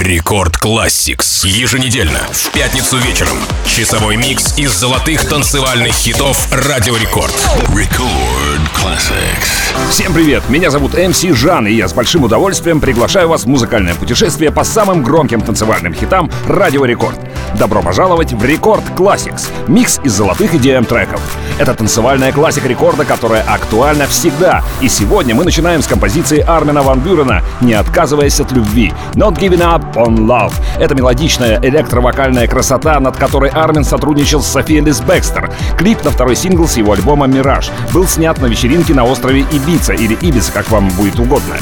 Record Classix. Еженедельно, в пятницу вечером. Часовой микс из золотых танцевальных хитов Радио Рекорд. Record Classix. Всем привет, меня зовут MC Жан, и я с большим удовольствием приглашаю вас в музыкальное путешествие по самым громким танцевальным хитам Радио Рекорд. Добро пожаловать в Record Classix, микс из золотых EDM треков. Это танцевальная классика рекорда, которая актуальна всегда. И сегодня мы начинаем с композиции Армина Ван Бюрена «Не отказываясь от любви» «Not Giving Up on Love». Это мелодичная электровокальная красота, над которой Армин сотрудничал с Софией Лис Бекстер. Клип на второй сингл с его альбома «Мираж» был снят на вечеринке на острове Ибица или Ибица, как вам будет угодно.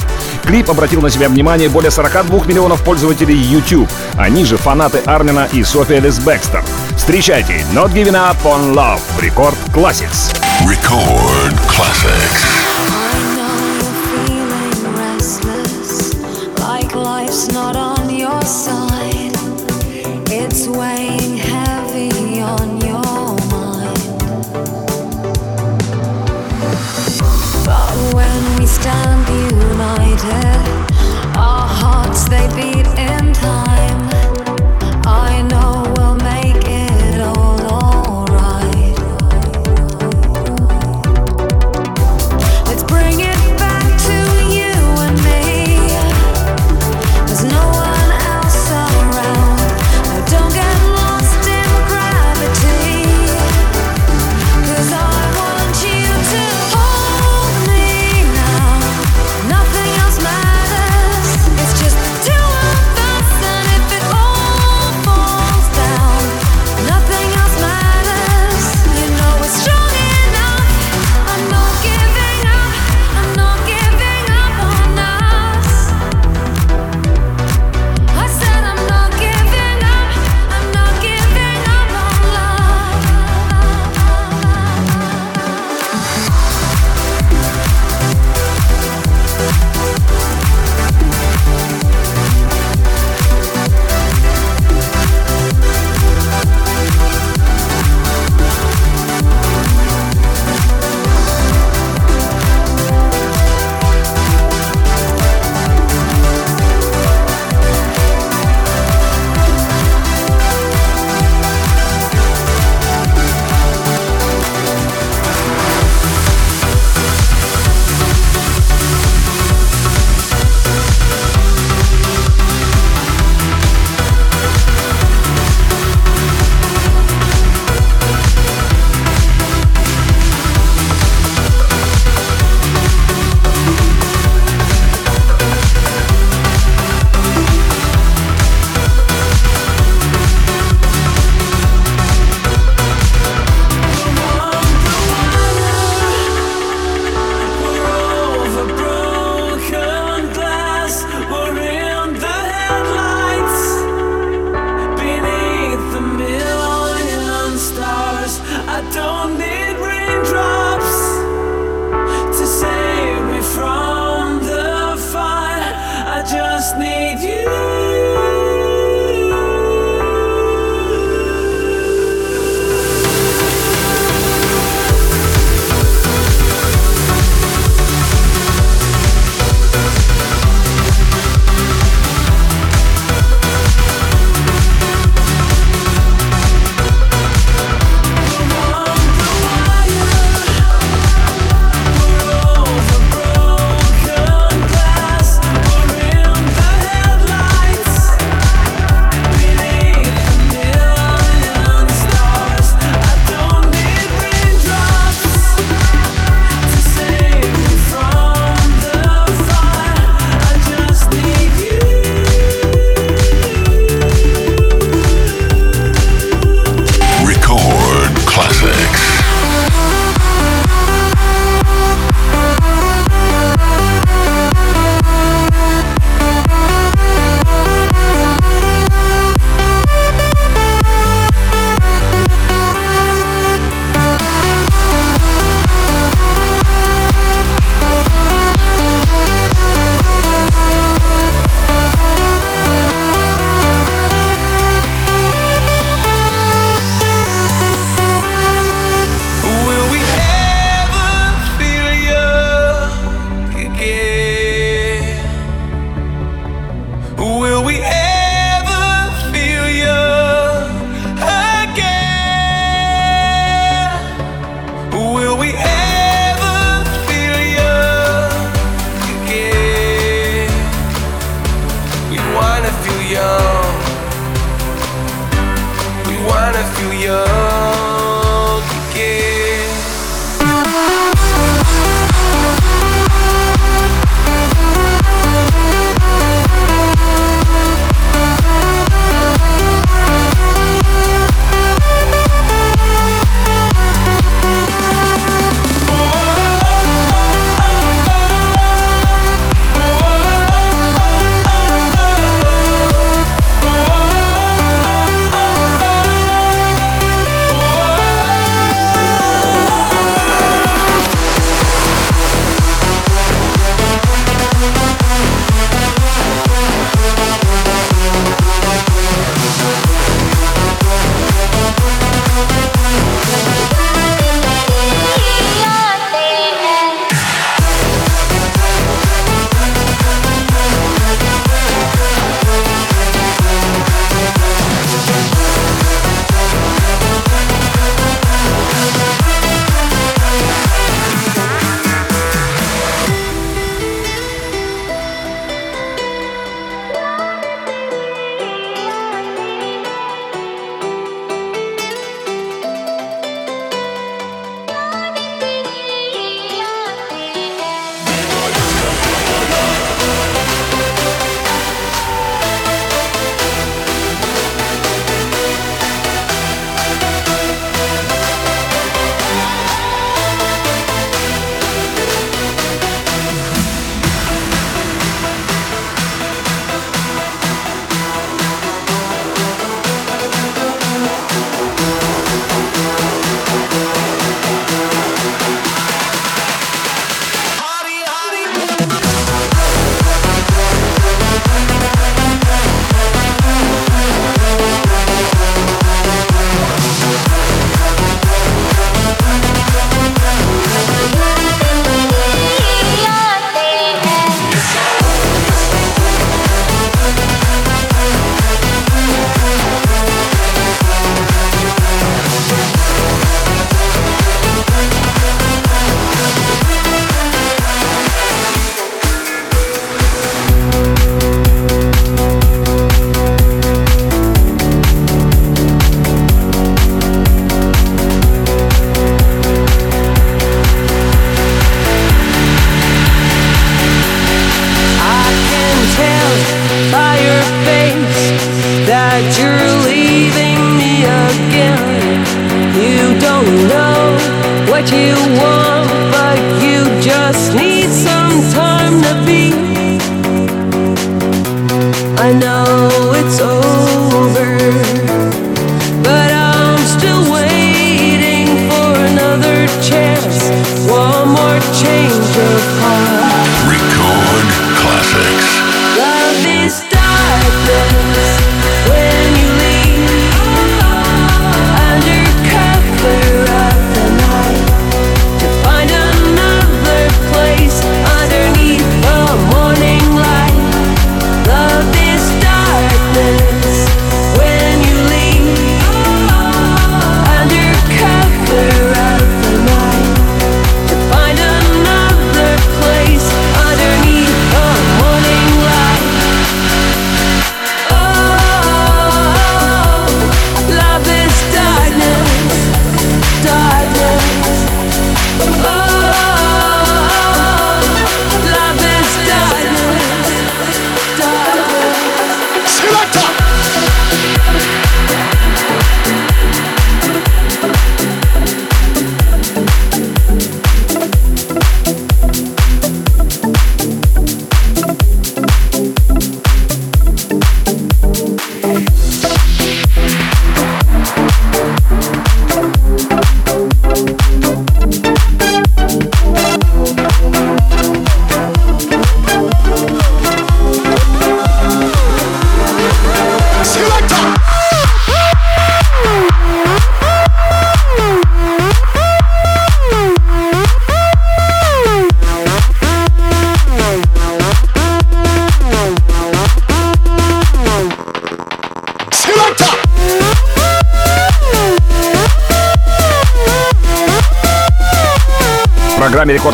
Клип обратил на себя внимание более 42 миллионов пользователей YouTube. Они же фанаты Армина и София Лис Бекстер. Встречайте Not Giving Up on Love в Рекорд Classics. Record Classics. Stand united, our hearts they beat in time.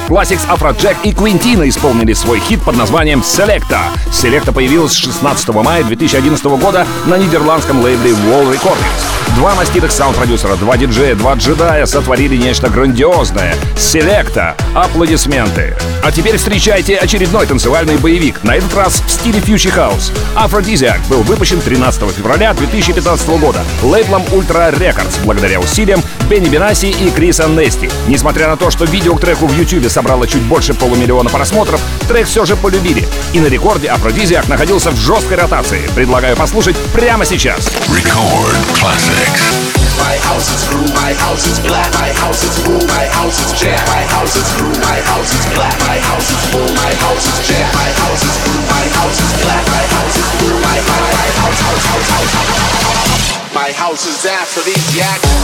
Classics Афроджек и Квинтина исполнили свой хит под названием Selecta. Selecta появилась 16 мая 2011 года на нидерландском лейбле Wall Recordings. Два маститых саунд-продюсера, два диджея, два джедая сотворили нечто грандиозное. Селекта. Аплодисменты. А теперь встречайте очередной танцевальный боевик, на этот раз в стиле Future House. Aphrodisiac был выпущен 13 февраля 2015 года лейблом Ultra Records благодаря усилиям Бенни Бенаси и Криса Нести. Несмотря на то, что видео к треку в YouTube собрало чуть больше полумиллиона просмотров, трек все же полюбили. И на рекорде Aphrodisiac находился в жесткой ротации. Предлагаю послушать прямо сейчас. Record classics. My house is blue, my house is black, my house is blue, my house is jam. My house is blue, my house is black, my house is blue, my house is jam. My house is blue, my house is black, my house is blue, my my my house house house house house. This is after these yaks?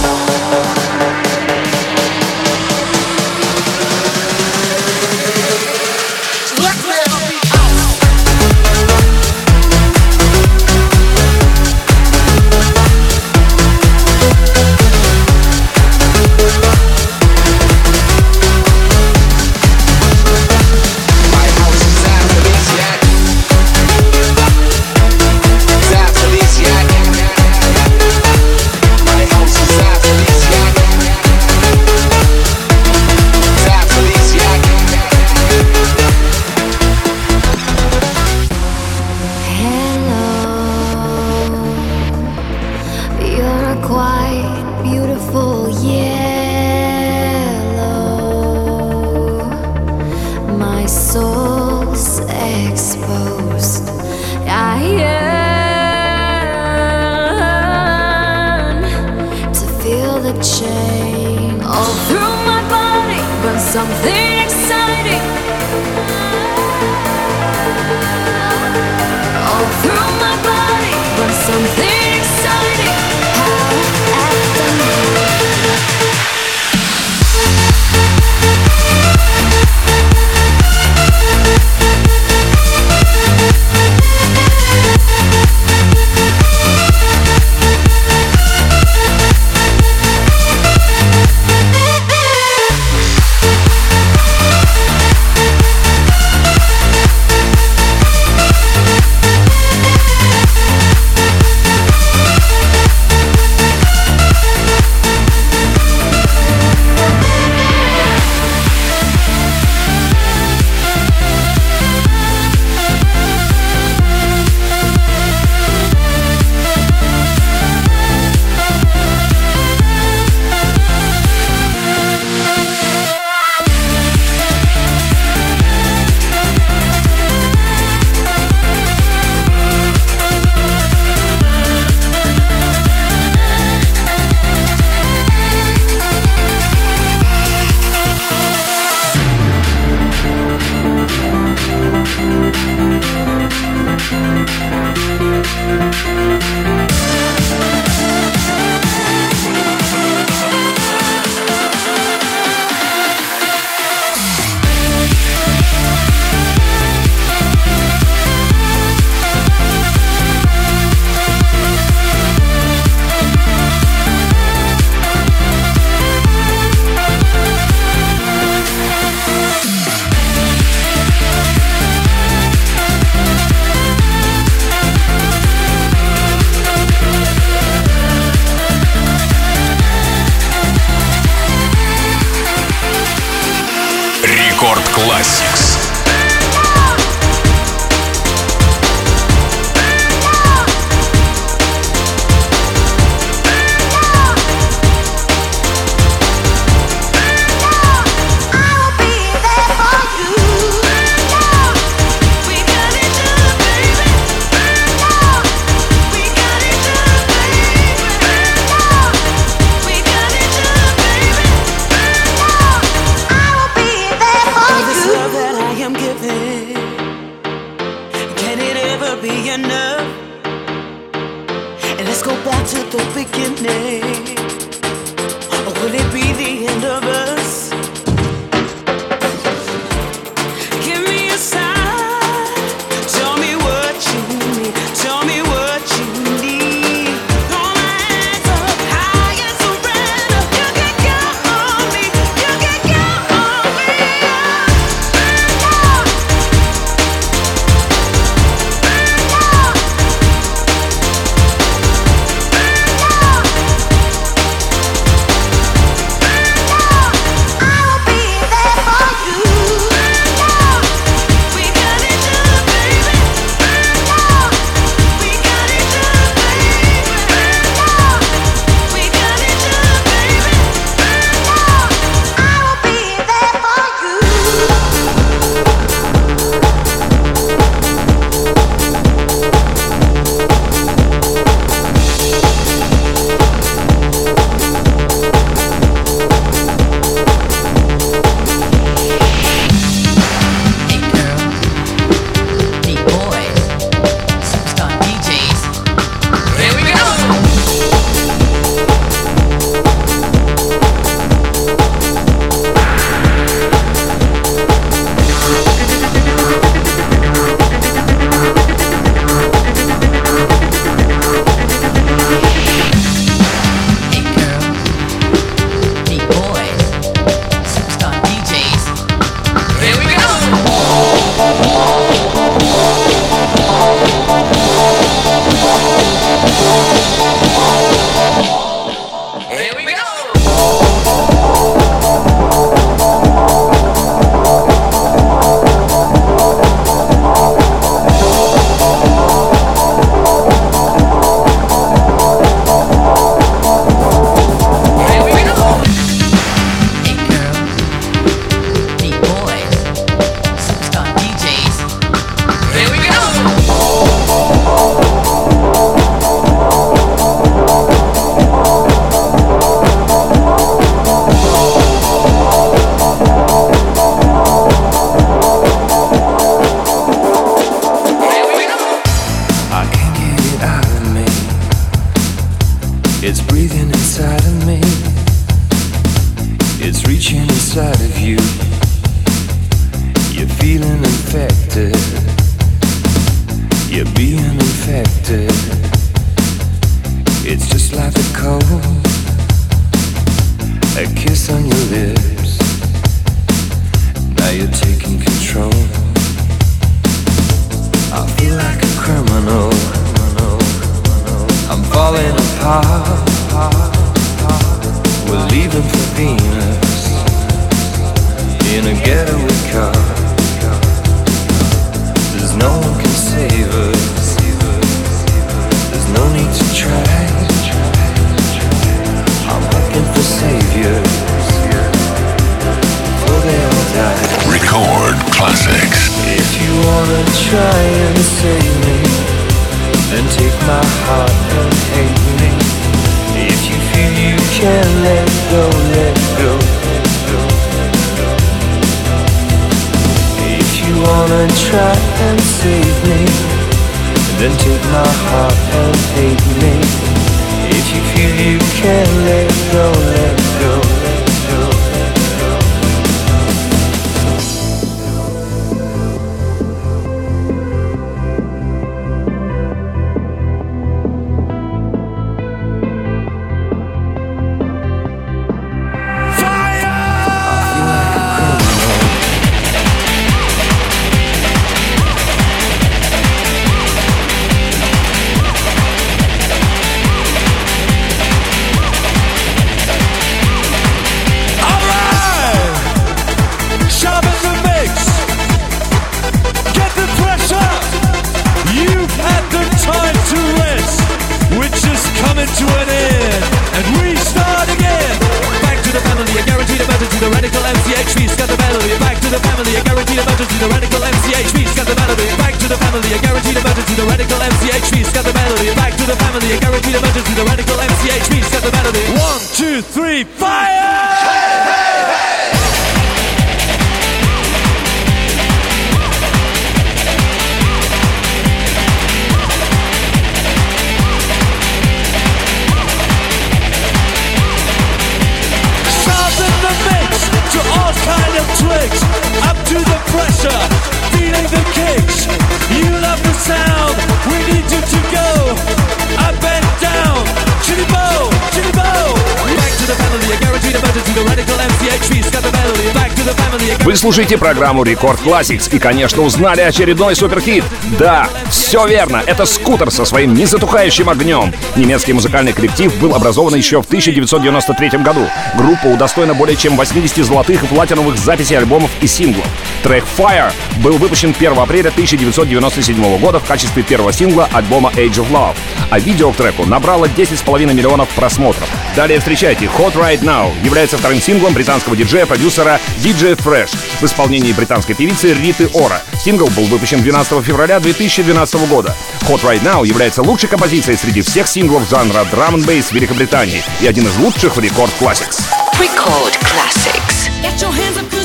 слушаете программу Record Classix и, конечно, узнали очередной суперхит. Да, все верно, это «Scooter» со своим незатухающим огнем. Немецкий музыкальный коллектив был образован еще в 1993 году. Группа удостоена более чем 80 золотых и платиновых записей альбомов и синглов. Трек «Fire» был выпущен 1 апреля 1997 года в качестве первого сингла альбома «Age of Love», а видео к треку набрало 10,5 миллионов просмотров. Далее встречайте «Hot Right Now» является вторым синглом британского диджея-продюсера DJ Fresh в исполнении британской певицы Риты Ора. Сингл был выпущен 12 февраля 2012 года. «Hot Right Now» является лучшей композицией среди всех синглов жанра драм н бейс в Великобритании и один из лучших в рекорд Classics. Record Classics. Get your hands up,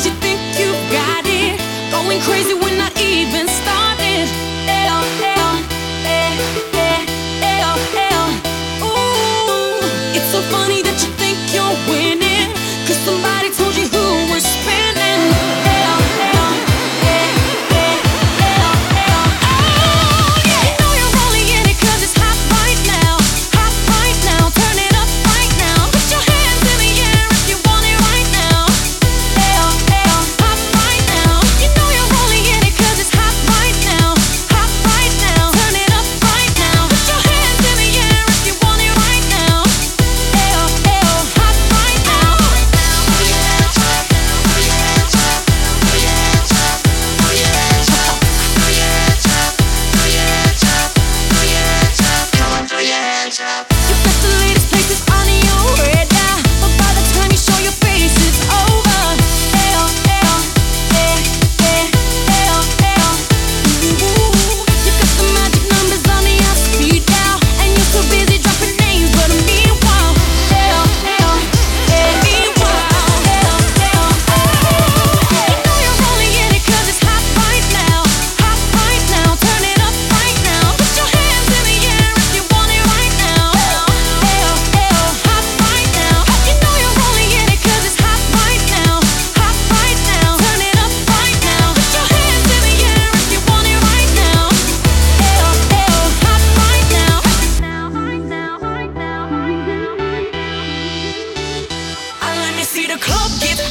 the club gets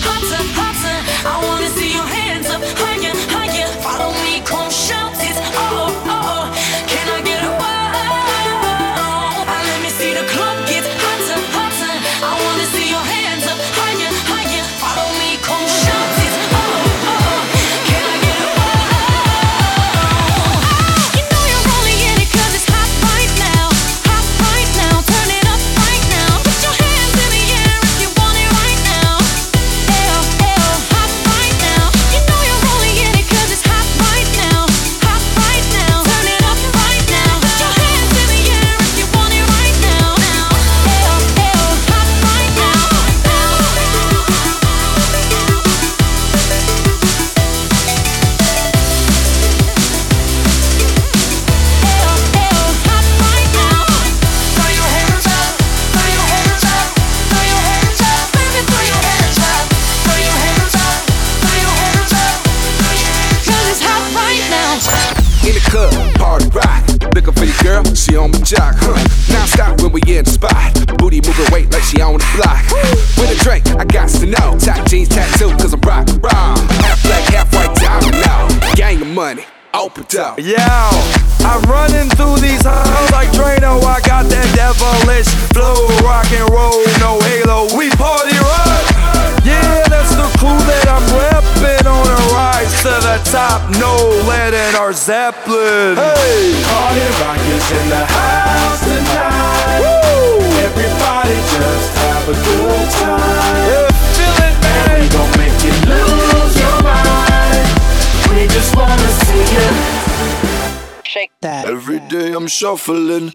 Zeppelin. Hey! Party rock is in the house tonight. Woo! Everybody just have a good time. Yeah. Chillin', man. And we gon' make you lose your mind. We just wanna see you. Shake that. Every day I'm shuffling.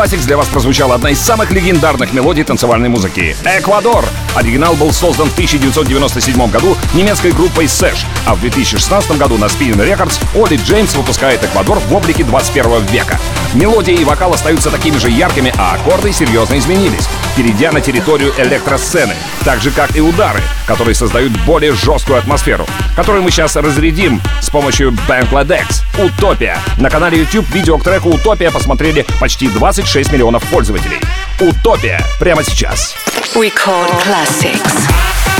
Classics для вас прозвучала одна из самых легендарных мелодий танцевальной музыки — «Эквадор». Оригинал был создан в 1997 году немецкой группой Сэш, а в 2016 году на Spin Records Оли Джеймс выпускает «Эквадор» в облике 21 века. Мелодия и вокал остаются такими же яркими, а аккорды серьезно изменились, перейдя на территорию электросцены, так же как и удары, которые создают более жесткую атмосферу, которую мы сейчас разрядим с помощью Bankladex. «Утопия». На канале YouTube видео к треку «Утопия» посмотрели почти 26 миллионов пользователей. «Утопия» прямо сейчас. Record Classics.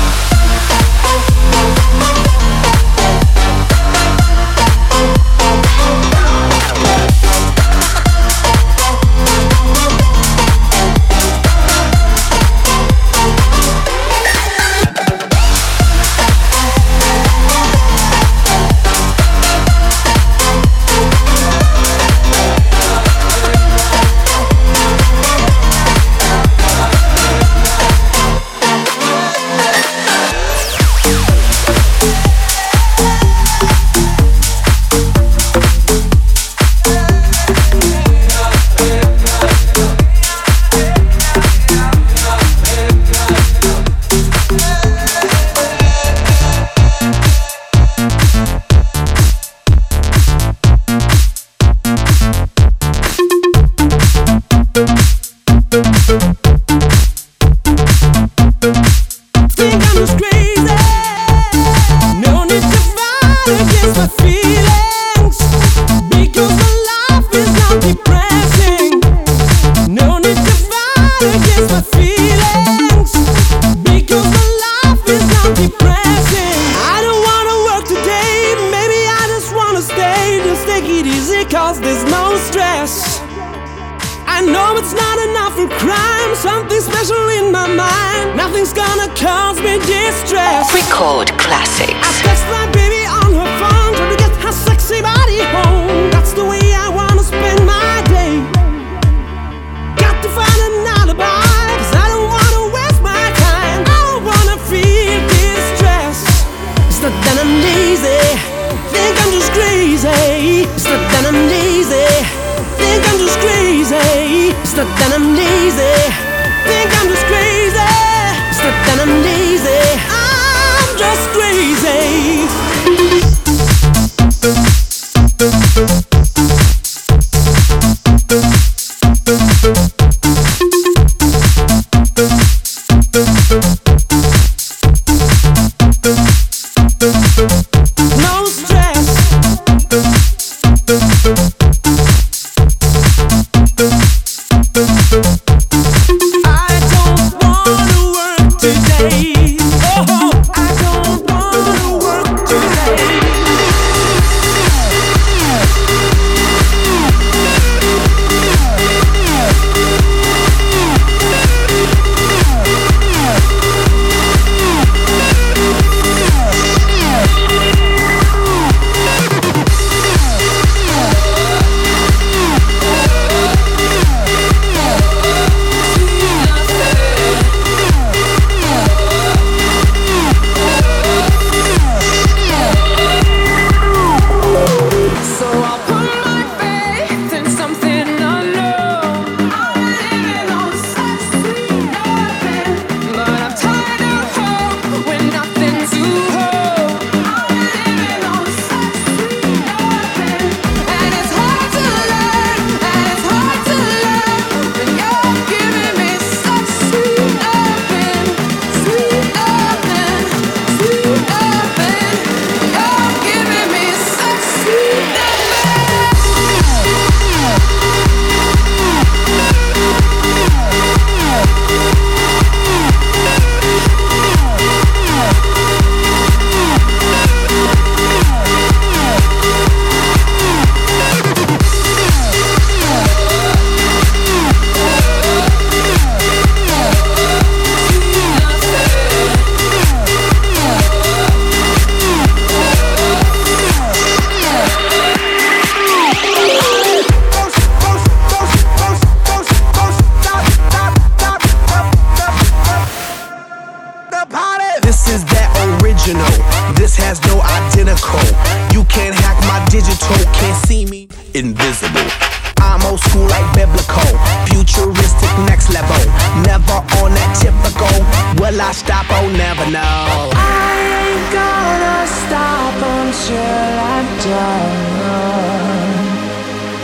Thank identical. You can't hack my digital, can't see me. Invisible. I'm old school like biblical. Futuristic next level. Never on that typical. Will I stop? Oh, never know. I ain't gonna stop until I'm done.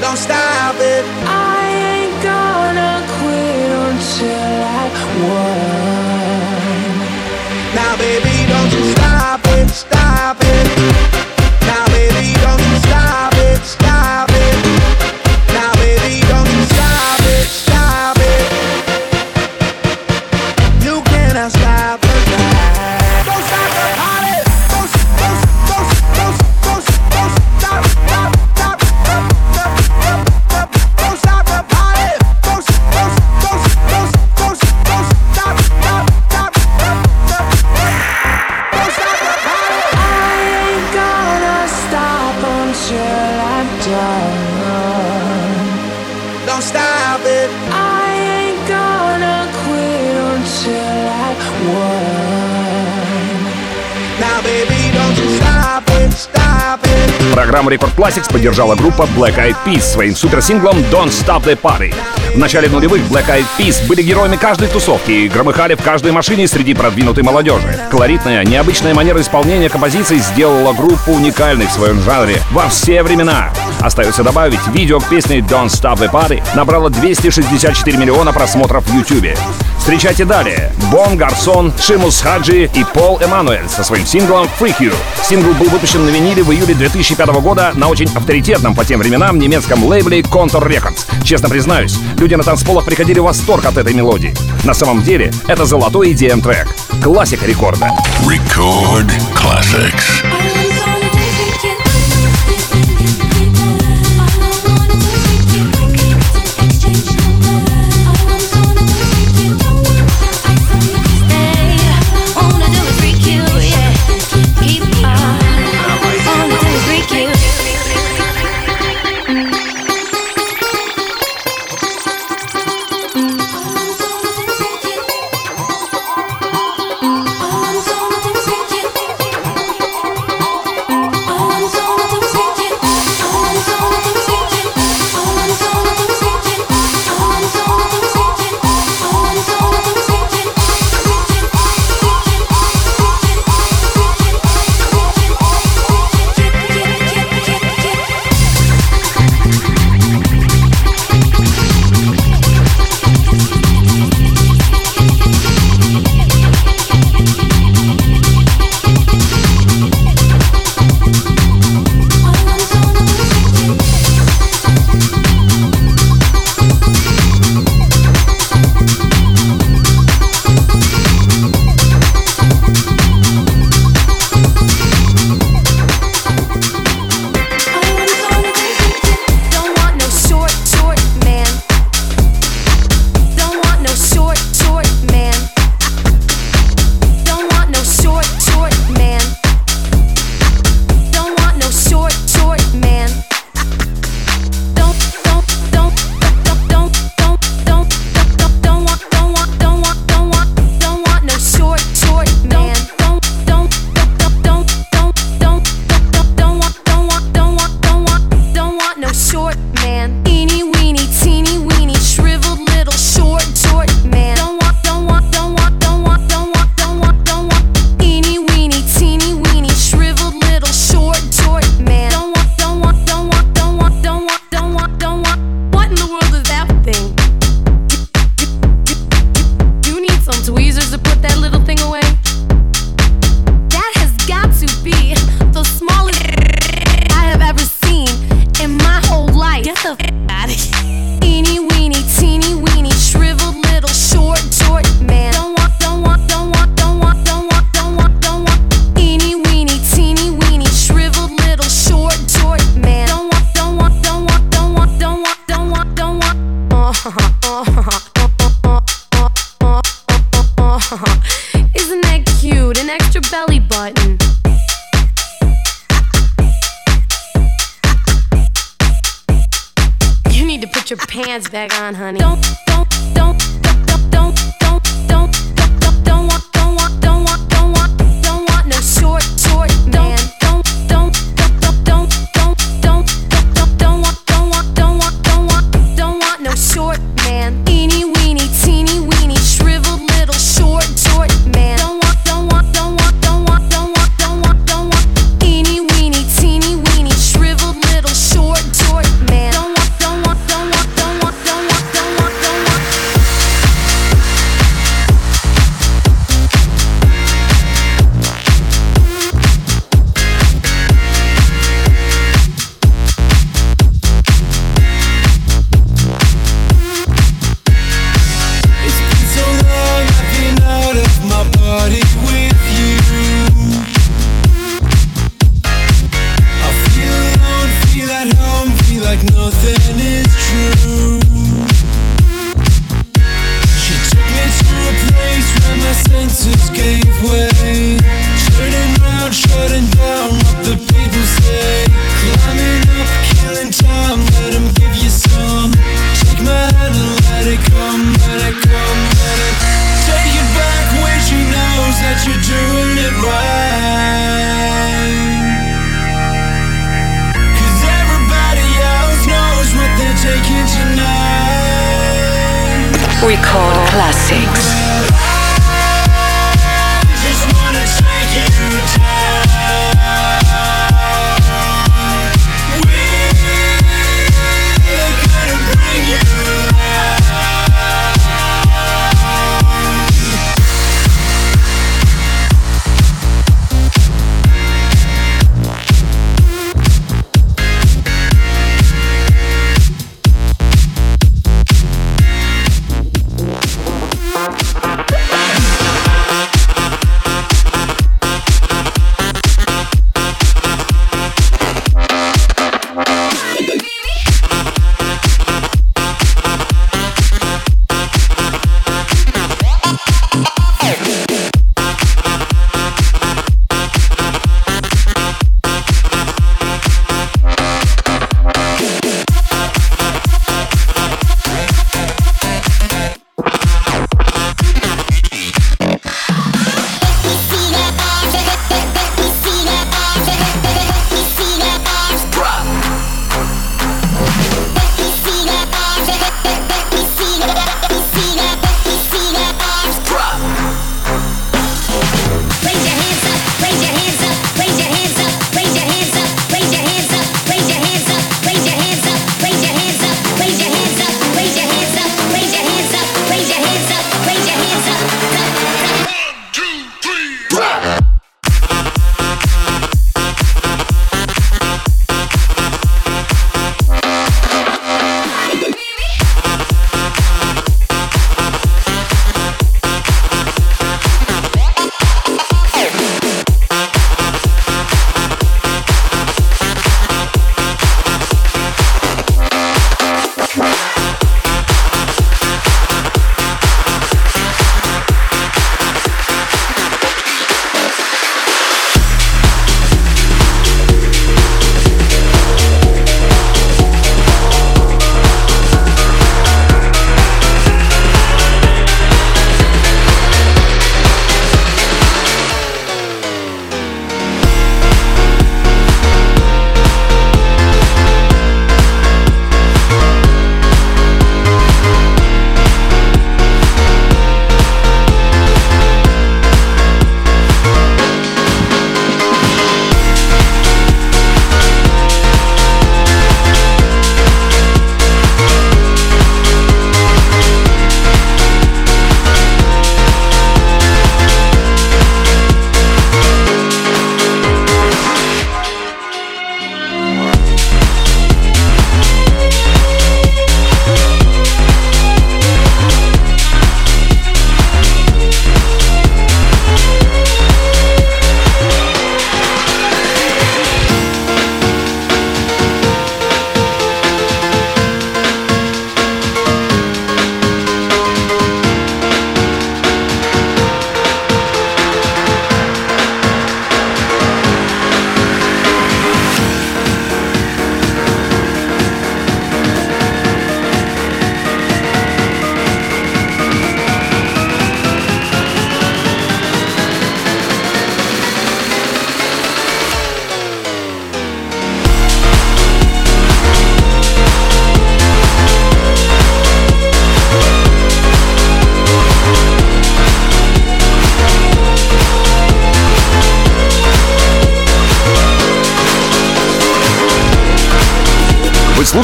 Don't stop it. I ain't gonna quit until I won. Программу Рекорд Classics поддержала группа Black Eyed Peas своим суперсинглом Don't Stop the Party. В начале нулевых Black Eyed Peas были героями каждой тусовки и громыхали в каждой машине среди продвинутой молодежи. Колоритная, необычная манера исполнения композиций сделала группу уникальной в своем жанре во все времена. Остается добавить, видео к песне Don't Stop the Party набрало 264 миллиона просмотров в YouTube. Встречайте далее. Бон Гарсон, Шимус Хаджи и Пол Эммануэль со своим синглом Freak You. Сингл был выпущен на виниле в июле 2005 года на очень авторитетном по тем временам немецком лейбле Contour Records. Честно признаюсь, люди на танцполах приходили в восторг от этой мелодии. На самом деле, это золотой EDM трек. Классика рекорда. Record classics.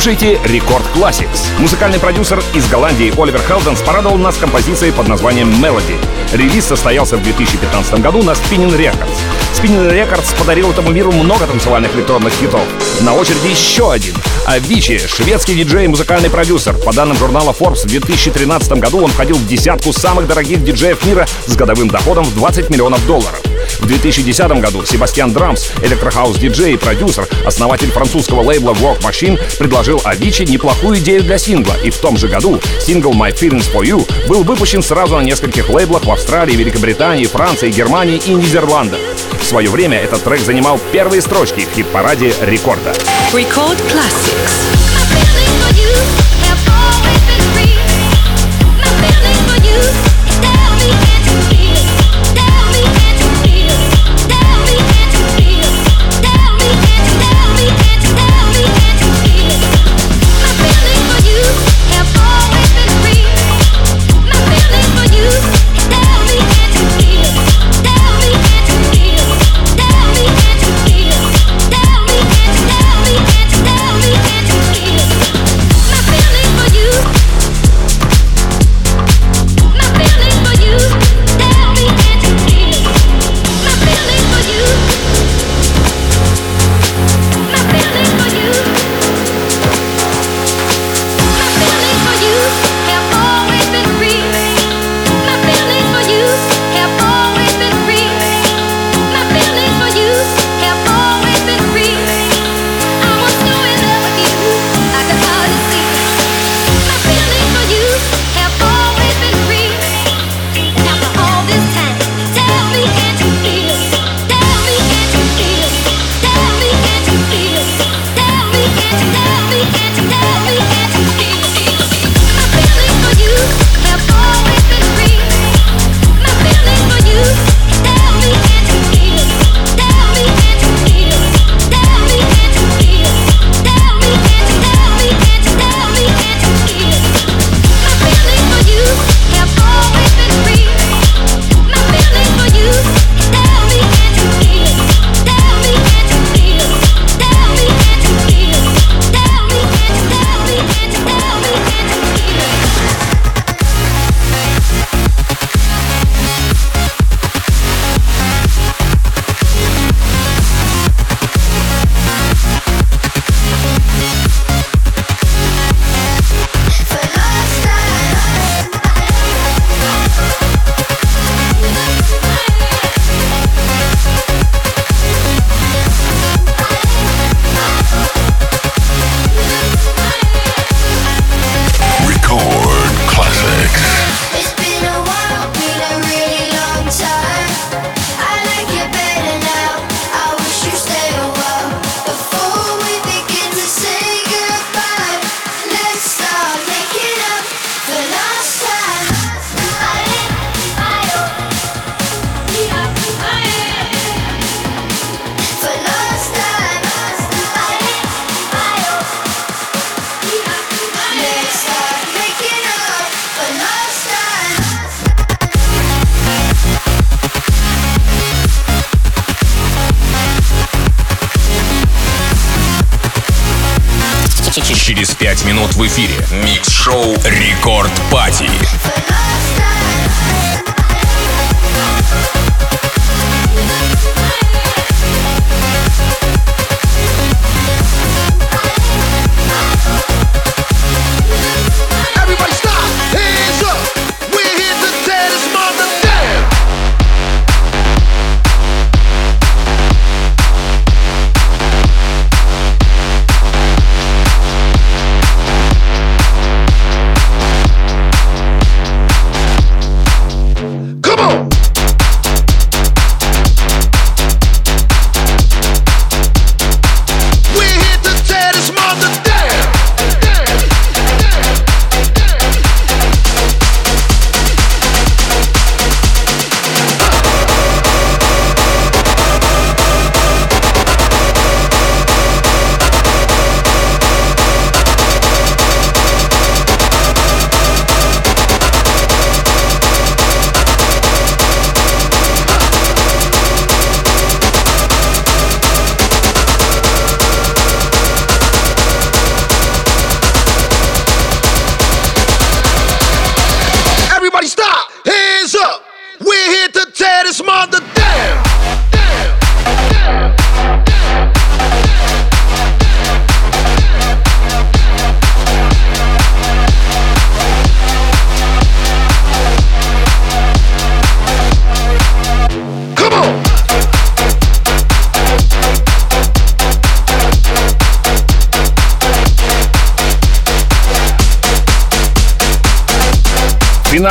Слушаете Record Classix. Музыкальный продюсер из Голландии Оливер Хелденс порадовал нас композицией под названием Melody. Релиз состоялся в 2015 году на Spinnin' Records. Spinnin' Records подарил этому миру много танцевальных электронных хитов. На очереди еще один. Авичи, шведский диджей и музыкальный продюсер. По данным журнала Forbes, в 2013 году он входил в десятку самых дорогих диджеев мира с годовым доходом в 20 миллионов долларов. В 2010 году Себастьян Драмс, электрохаус-диджей и продюсер, основатель французского лейбла Work Machine, предложил Авичи неплохую идею для сингла, и в том же году сингл My Feelings For You был выпущен сразу на нескольких лейблах в Австралии, Великобритании, Франции, Германии и Нидерландах. В свое время этот трек занимал первые строчки в хит-параде рекорда. Record Classics.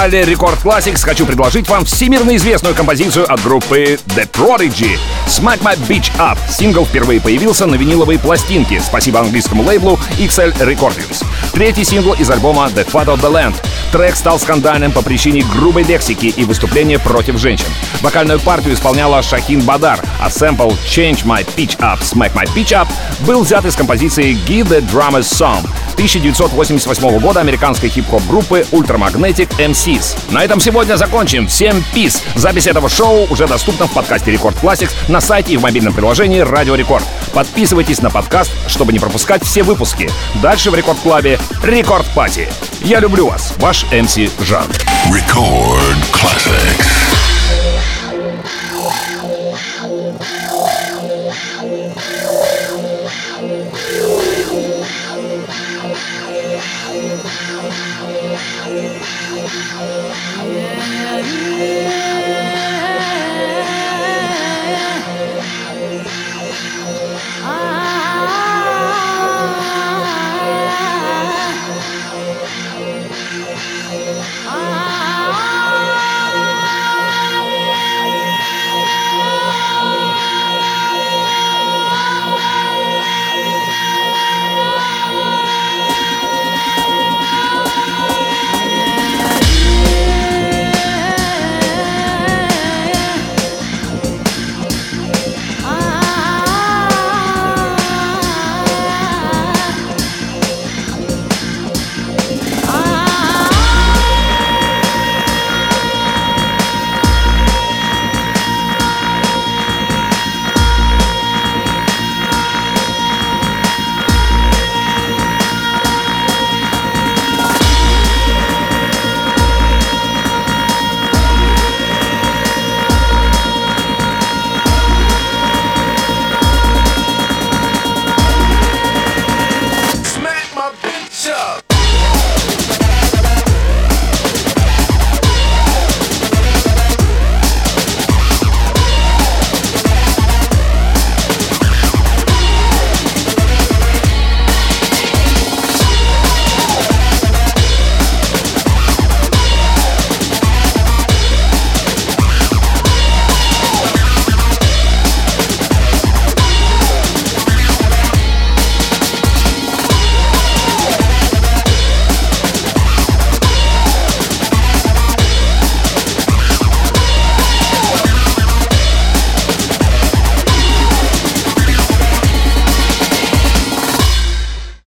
Финале Рекорд Classics хочу предложить вам всемирно известную композицию от группы The Prodigy «Smack My Bitch Up». Сингл впервые появился на виниловой пластинке, спасибо английскому лейблу XL Recordings. Третий сингл из альбома The Fat of the Land. Трек стал скандальным по причине грубой лексики и выступления против женщин. Вокальную партию исполняла Шахин Бадар, а сэмпл Change My Pitch Up, Smack My Pitch Up был взят из композиции Give the Drummers Song 1988 года американской хип-хоп группы Ultramagnetic MCs. На этом сегодня закончим. Всем peace! Запись этого шоу уже доступна в подкасте Record Classix на сайте и в мобильном приложении Радио Рекорд. Подписывайтесь на подкаст, чтобы не пропускать все выпуски. Дальше в Record Club е Record Party. Я люблю вас, ваш MC Жан. Record Classix.